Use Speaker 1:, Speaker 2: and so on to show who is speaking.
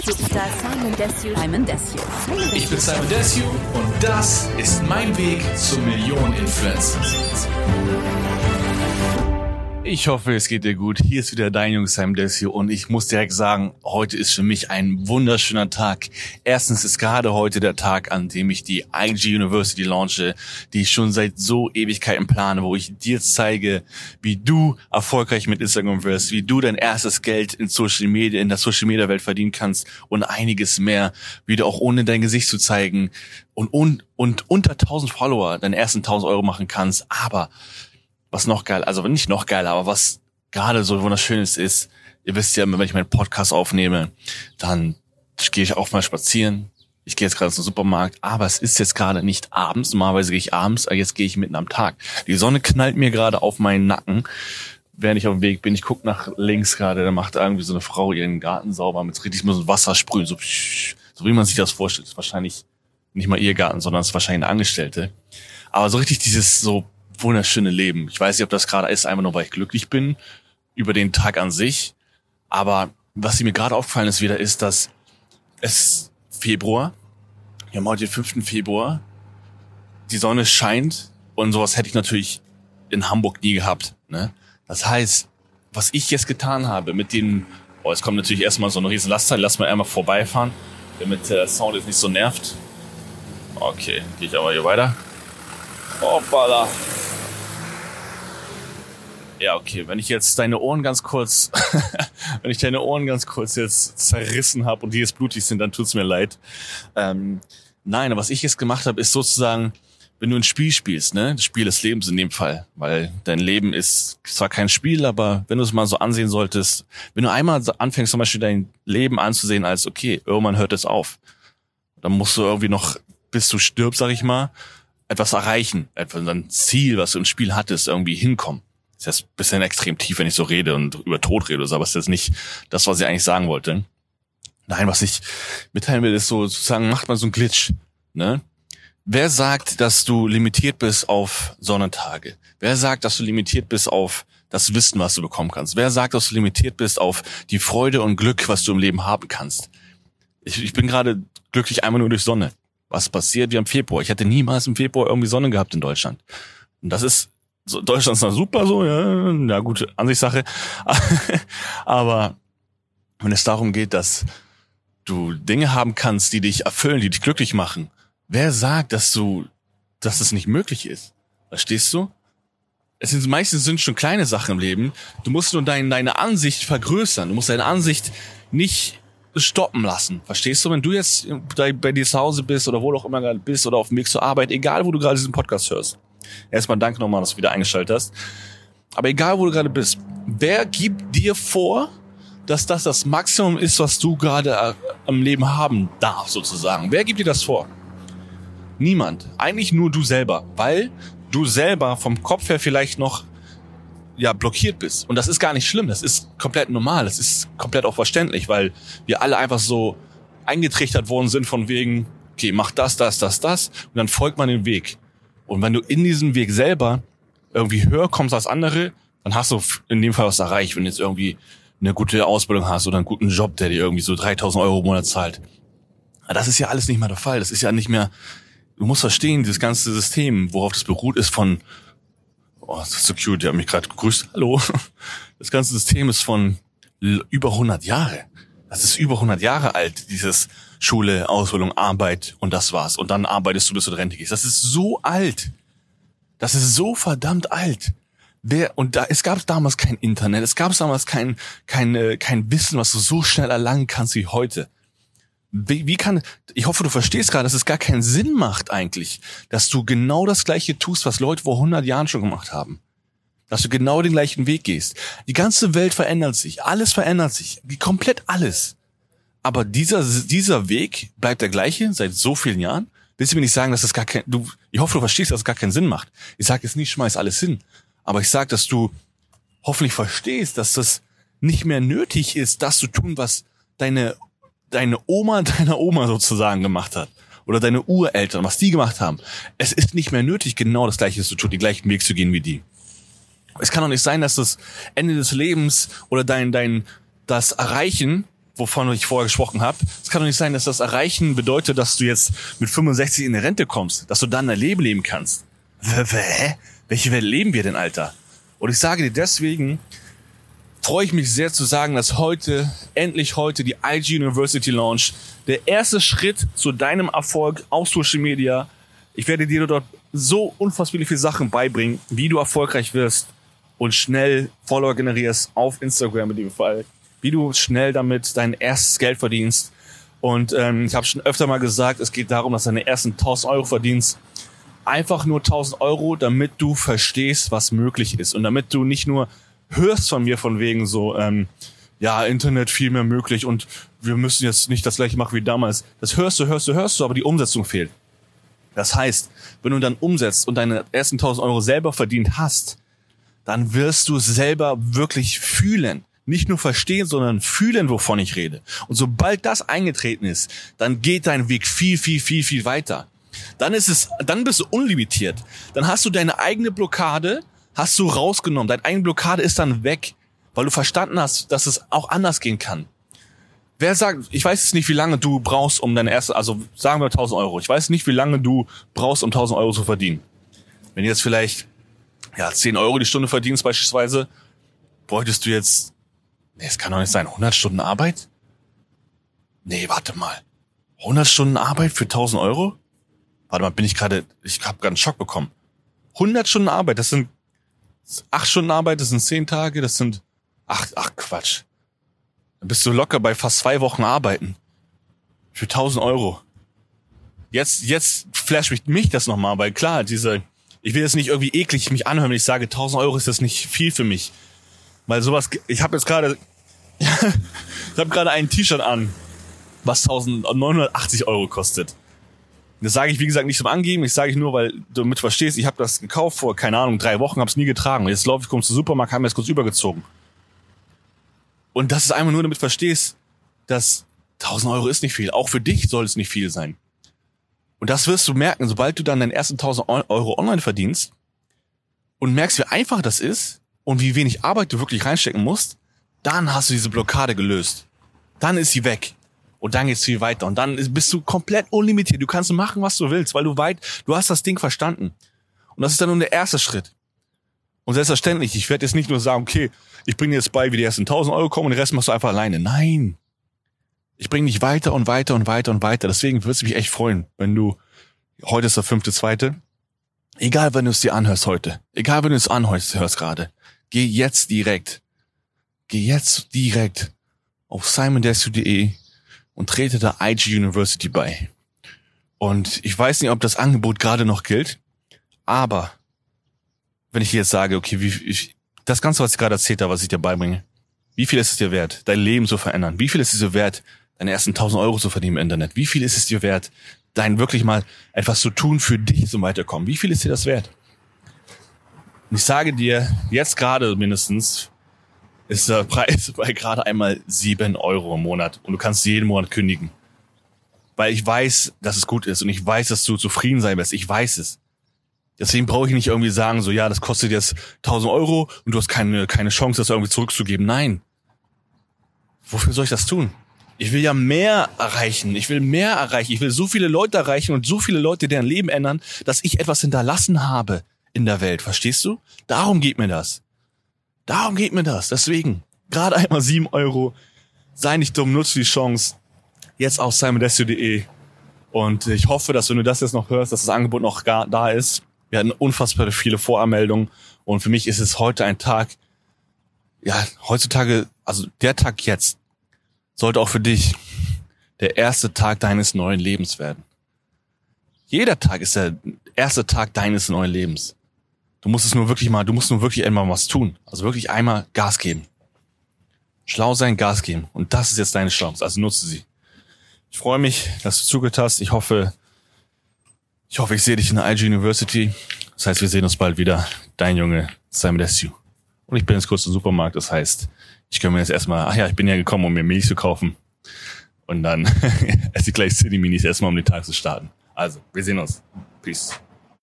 Speaker 1: Simon Desue.
Speaker 2: Simon Desue. Simon
Speaker 3: Ich bin Simon Desue und das ist mein Weg zum Millionen-Influencer. Ich hoffe, es geht dir gut. Hier ist wieder dein Junge Simon Desue und ich muss direkt sagen, heute ist für mich ein wunderschöner Tag. Erstens ist gerade heute der Tag, an dem ich die IG University launche, die ich schon seit so Ewigkeiten plane, wo ich dir zeige, wie du erfolgreich mit Instagram wirst, wie du dein erstes Geld in Social Media, in der Social Media Welt verdienen kannst und einiges mehr, wie du auch ohne dein Gesicht zu zeigen und, und, und unter 1000 Follower deinen ersten 1000 Euro machen kannst, aber was noch geil, also nicht noch geiler, aber was gerade so wunderschönes ist, ihr wisst ja, wenn ich meinen Podcast aufnehme, dann gehe ich auch mal spazieren. Ich gehe jetzt gerade zum Supermarkt, aber es ist jetzt gerade nicht abends. Normalerweise gehe ich abends, aber jetzt gehe ich mitten am Tag. Die Sonne knallt mir gerade auf meinen Nacken, während ich auf dem Weg bin. Ich gucke nach links gerade, da macht irgendwie so eine Frau ihren Garten sauber mit richtig so Wasser sprühen, so, so wie man sich das vorstellt. Das ist wahrscheinlich nicht mal ihr Garten, sondern es ist wahrscheinlich eine Angestellte. Aber so richtig dieses so wunderschöne Leben. Ich weiß nicht, ob das gerade ist, einfach nur, weil ich glücklich bin über den Tag an sich. Aber was mir gerade aufgefallen ist wieder, ist, dass es Februar, wir haben heute den 5. Februar, die Sonne scheint und sowas hätte ich natürlich in Hamburg nie gehabt. Ne? Das heißt, was ich jetzt getan habe mit den, oh, es kommt natürlich erstmal so eine riesen Lastteil, lass mal einmal vorbeifahren, damit der Sound jetzt nicht so nervt. Okay, gehe ich aber hier weiter. Hoppala. Ja, okay, wenn ich jetzt deine Ohren ganz kurz, wenn ich deine Ohren ganz kurz jetzt zerrissen habe und die jetzt blutig sind, dann tut's mir leid. Ähm, nein, was ich jetzt gemacht habe, ist sozusagen, wenn du ein Spiel spielst, ne, das Spiel des Lebens in dem Fall, weil dein Leben ist zwar kein Spiel, aber wenn du es mal so ansehen solltest, wenn du einmal anfängst zum Beispiel dein Leben anzusehen als, okay, irgendwann hört es auf, dann musst du irgendwie noch, bis du stirbst, sag ich mal, etwas erreichen, etwas ein Ziel, was du im Spiel hattest, irgendwie hinkommen ist jetzt ein bisschen extrem tief, wenn ich so rede und über Tod rede, aber es ist jetzt nicht das, was ich eigentlich sagen wollte. Nein, was ich mitteilen will, ist so sozusagen, macht mal so ein Glitch. Ne? Wer sagt, dass du limitiert bist auf Sonnentage? Wer sagt, dass du limitiert bist auf das Wissen, was du bekommen kannst? Wer sagt, dass du limitiert bist auf die Freude und Glück, was du im Leben haben kannst? Ich, ich bin gerade glücklich einmal nur durch Sonne. Was passiert? Wir haben Februar. Ich hätte niemals im Februar irgendwie Sonne gehabt in Deutschland. Und das ist so, Deutschland ist noch super so, ja, ja gute Ansichtssache. Aber wenn es darum geht, dass du Dinge haben kannst, die dich erfüllen, die dich glücklich machen, wer sagt, dass du, dass es nicht möglich ist? Verstehst du? Es sind meistens sind schon kleine Sachen im Leben. Du musst nur dein, deine Ansicht vergrößern. Du musst deine Ansicht nicht stoppen lassen. Verstehst du? Wenn du jetzt bei dir zu Hause bist oder wo du auch immer gerade bist oder auf dem Weg zur Arbeit, egal wo du gerade diesen Podcast hörst, Erstmal danke nochmal, dass du wieder eingeschaltet hast. Aber egal, wo du gerade bist, wer gibt dir vor, dass das das Maximum ist, was du gerade am Leben haben darfst, sozusagen? Wer gibt dir das vor? Niemand. Eigentlich nur du selber, weil du selber vom Kopf her vielleicht noch ja blockiert bist. Und das ist gar nicht schlimm. Das ist komplett normal. Das ist komplett auch verständlich, weil wir alle einfach so eingetrichtert worden sind von wegen, okay, mach das, das, das, das. Und dann folgt man den Weg. Und wenn du in diesem Weg selber irgendwie höher kommst als andere, dann hast du in dem Fall was erreicht, wenn du jetzt irgendwie eine gute Ausbildung hast oder einen guten Job, der dir irgendwie so 3000 Euro im Monat zahlt. Das ist ja alles nicht mehr der Fall. Das ist ja nicht mehr, du musst verstehen, dieses ganze System, worauf das beruht, ist von, oh, das ist so cute, der hat mich gerade gegrüßt, hallo. Das ganze System ist von über 100 Jahre. Das ist über 100 Jahre alt, dieses Schule, Ausbildung, Arbeit und das war's. Und dann arbeitest du, bis du in Rente gehst. Das ist so alt. Das ist so verdammt alt. Wer, und da, es gab damals kein Internet, es gab damals kein, kein, äh, kein Wissen, was du so schnell erlangen kannst wie heute. Wie, wie kann, ich hoffe, du verstehst gerade, dass es gar keinen Sinn macht eigentlich, dass du genau das Gleiche tust, was Leute vor 100 Jahren schon gemacht haben. Dass du genau den gleichen Weg gehst. Die ganze Welt verändert sich, alles verändert sich, komplett alles. Aber dieser, dieser Weg bleibt der gleiche seit so vielen Jahren. Willst du mir nicht sagen, dass das gar kein, du, ich hoffe, du verstehst, dass es gar keinen Sinn macht. Ich sage jetzt nicht, schmeiß alles hin. Aber ich sage, dass du hoffentlich verstehst, dass das nicht mehr nötig ist, das zu tun, was deine, deine Oma deiner Oma sozusagen gemacht hat. Oder deine Ureltern, was die gemacht haben. Es ist nicht mehr nötig, genau das Gleiche zu tun, den gleichen Weg zu gehen wie die. Es kann doch nicht sein, dass das Ende des Lebens oder dein, dein, das Erreichen wovon ich vorher gesprochen habe. Es kann doch nicht sein, dass das Erreichen bedeutet, dass du jetzt mit 65 in die Rente kommst, dass du dann dein Leben leben kannst. Hä? Welche Welt leben wir denn, Alter? Und ich sage dir deswegen, freue ich mich sehr zu sagen, dass heute, endlich heute, die IG University Launch, der erste Schritt zu deinem Erfolg auf Social Media. Ich werde dir dort so unfassbar viele Sachen beibringen, wie du erfolgreich wirst und schnell Follower generierst auf Instagram in dem Fall, wie du schnell damit dein erstes Geld verdienst. Und ähm, ich habe schon öfter mal gesagt, es geht darum, dass deine ersten 1000 Euro verdienst. Einfach nur 1000 Euro, damit du verstehst, was möglich ist und damit du nicht nur hörst von mir von wegen so, ähm, ja, Internet viel mehr möglich und wir müssen jetzt nicht das gleiche machen wie damals. Das hörst du, hörst du, hörst du, aber die Umsetzung fehlt. Das heißt, wenn du dann umsetzt und deine ersten 1000 Euro selber verdient hast, dann wirst du selber wirklich fühlen. Nicht nur verstehen, sondern fühlen, wovon ich rede. Und sobald das eingetreten ist, dann geht dein Weg viel, viel, viel, viel weiter. Dann ist es, dann bist du unlimitiert. Dann hast du deine eigene Blockade, hast du rausgenommen. Deine eigene Blockade ist dann weg, weil du verstanden hast, dass es auch anders gehen kann. Wer sagt, ich weiß jetzt nicht, wie lange du brauchst, um deine erste, also sagen wir 1000 Euro. Ich weiß nicht, wie lange du brauchst, um 1000 Euro zu verdienen. Wenn du jetzt vielleicht, ja, 10 Euro die Stunde verdienst beispielsweise, bräuchtest du jetzt, nee, es kann doch nicht sein, 100 Stunden Arbeit? Nee, warte mal. 100 Stunden Arbeit für 1000 Euro? Warte mal, bin ich gerade, ich habe gerade einen Schock bekommen. 100 Stunden Arbeit, das sind 8 Stunden Arbeit, das sind 10 Tage, das sind, ach, ach Quatsch. Dann bist du locker bei fast zwei Wochen arbeiten. Für 1000 Euro. Jetzt, jetzt flasht mich, mich das nochmal, weil klar, diese, ich will jetzt nicht irgendwie eklig mich anhören, wenn ich sage, 1000 Euro ist das nicht viel für mich. Weil sowas, ich habe jetzt gerade, ich habe gerade ein T-Shirt an, was 1980 Euro kostet. Das sage ich, wie gesagt, nicht zum Angeben. Ich sage ich nur, weil du mit verstehst, ich habe das gekauft vor, keine Ahnung, drei Wochen, habe es nie getragen. Jetzt laufe ich, komme zum Supermarkt, haben mir das kurz übergezogen. Und das ist einfach nur, damit verstehst, dass 1000 Euro ist nicht viel. Auch für dich soll es nicht viel sein. Und das wirst du merken, sobald du dann deinen ersten 1000 Euro online verdienst und merkst, wie einfach das ist und wie wenig Arbeit du wirklich reinstecken musst, dann hast du diese Blockade gelöst. Dann ist sie weg. Und dann geht's viel weiter. Und dann bist du komplett unlimitiert. Du kannst machen, was du willst, weil du weit, du hast das Ding verstanden. Und das ist dann nur der erste Schritt. Und selbstverständlich, ich werde jetzt nicht nur sagen, okay, ich bringe dir jetzt bei, wie die ersten 1000 Euro kommen und den Rest machst du einfach alleine. Nein. Ich bringe dich weiter und weiter und weiter und weiter. Deswegen würde es mich echt freuen, wenn du, heute ist der fünfte, zweite, egal wenn du es dir anhörst heute, egal wenn du es anhörst hörst gerade, geh jetzt direkt, geh jetzt direkt auf simondesu.de und trete der IG University bei. Und ich weiß nicht, ob das Angebot gerade noch gilt, aber wenn ich jetzt sage, okay, wie, ich, das Ganze, was ich gerade erzählt habe, was ich dir beibringe, wie viel ist es dir wert, dein Leben zu verändern? Wie viel ist es dir wert, deine ersten 1000 Euro zu verdienen im Internet? Wie viel ist es dir wert, dein wirklich mal etwas zu tun für dich zum Weiterkommen? Wie viel ist dir das wert? Und ich sage dir, jetzt gerade mindestens ist der Preis bei gerade einmal sieben Euro im Monat und du kannst jeden Monat kündigen. Weil ich weiß, dass es gut ist und ich weiß, dass du zufrieden sein wirst. Ich weiß es. Deswegen brauche ich nicht irgendwie sagen, so ja, das kostet jetzt 1000 Euro und du hast keine, keine Chance, das irgendwie zurückzugeben. Nein. Wofür soll ich das tun? Ich will ja mehr erreichen. Ich will mehr erreichen. Ich will so viele Leute erreichen und so viele Leute deren Leben ändern, dass ich etwas hinterlassen habe in der Welt. Verstehst du? Darum geht mir das. Darum geht mir das. Deswegen, gerade einmal sieben Euro. Sei nicht dumm, nutze die Chance. Jetzt auf simondesio.de. Und ich hoffe, dass wenn du das jetzt noch hörst, dass das Angebot noch gar da ist. Wir hatten unfassbar viele Voranmeldungen und für mich ist es heute ein Tag, ja, heutzutage, also der Tag jetzt sollte auch für dich der erste Tag deines neuen Lebens werden. Jeder Tag ist der erste Tag deines neuen Lebens. Du musst es nur wirklich mal, du musst nur wirklich einmal was tun. Also wirklich einmal Gas geben. Schlau sein, Gas geben. Und das ist jetzt deine Chance. Also nutze sie. Ich freue mich, dass du zugehört hast. Ich hoffe, ich hoffe, ich sehe dich in der IG University. Das heißt, wir sehen uns bald wieder. Dein Junge Simon Desue. Und ich bin jetzt kurz im Supermarkt. Das heißt, ich kann mir jetzt erstmal, ach ja, ich bin ja gekommen, um mir Milch zu kaufen. Und dann esse ich gleich City Minis erstmal, um den Tag zu starten. Also, wir sehen uns. Peace.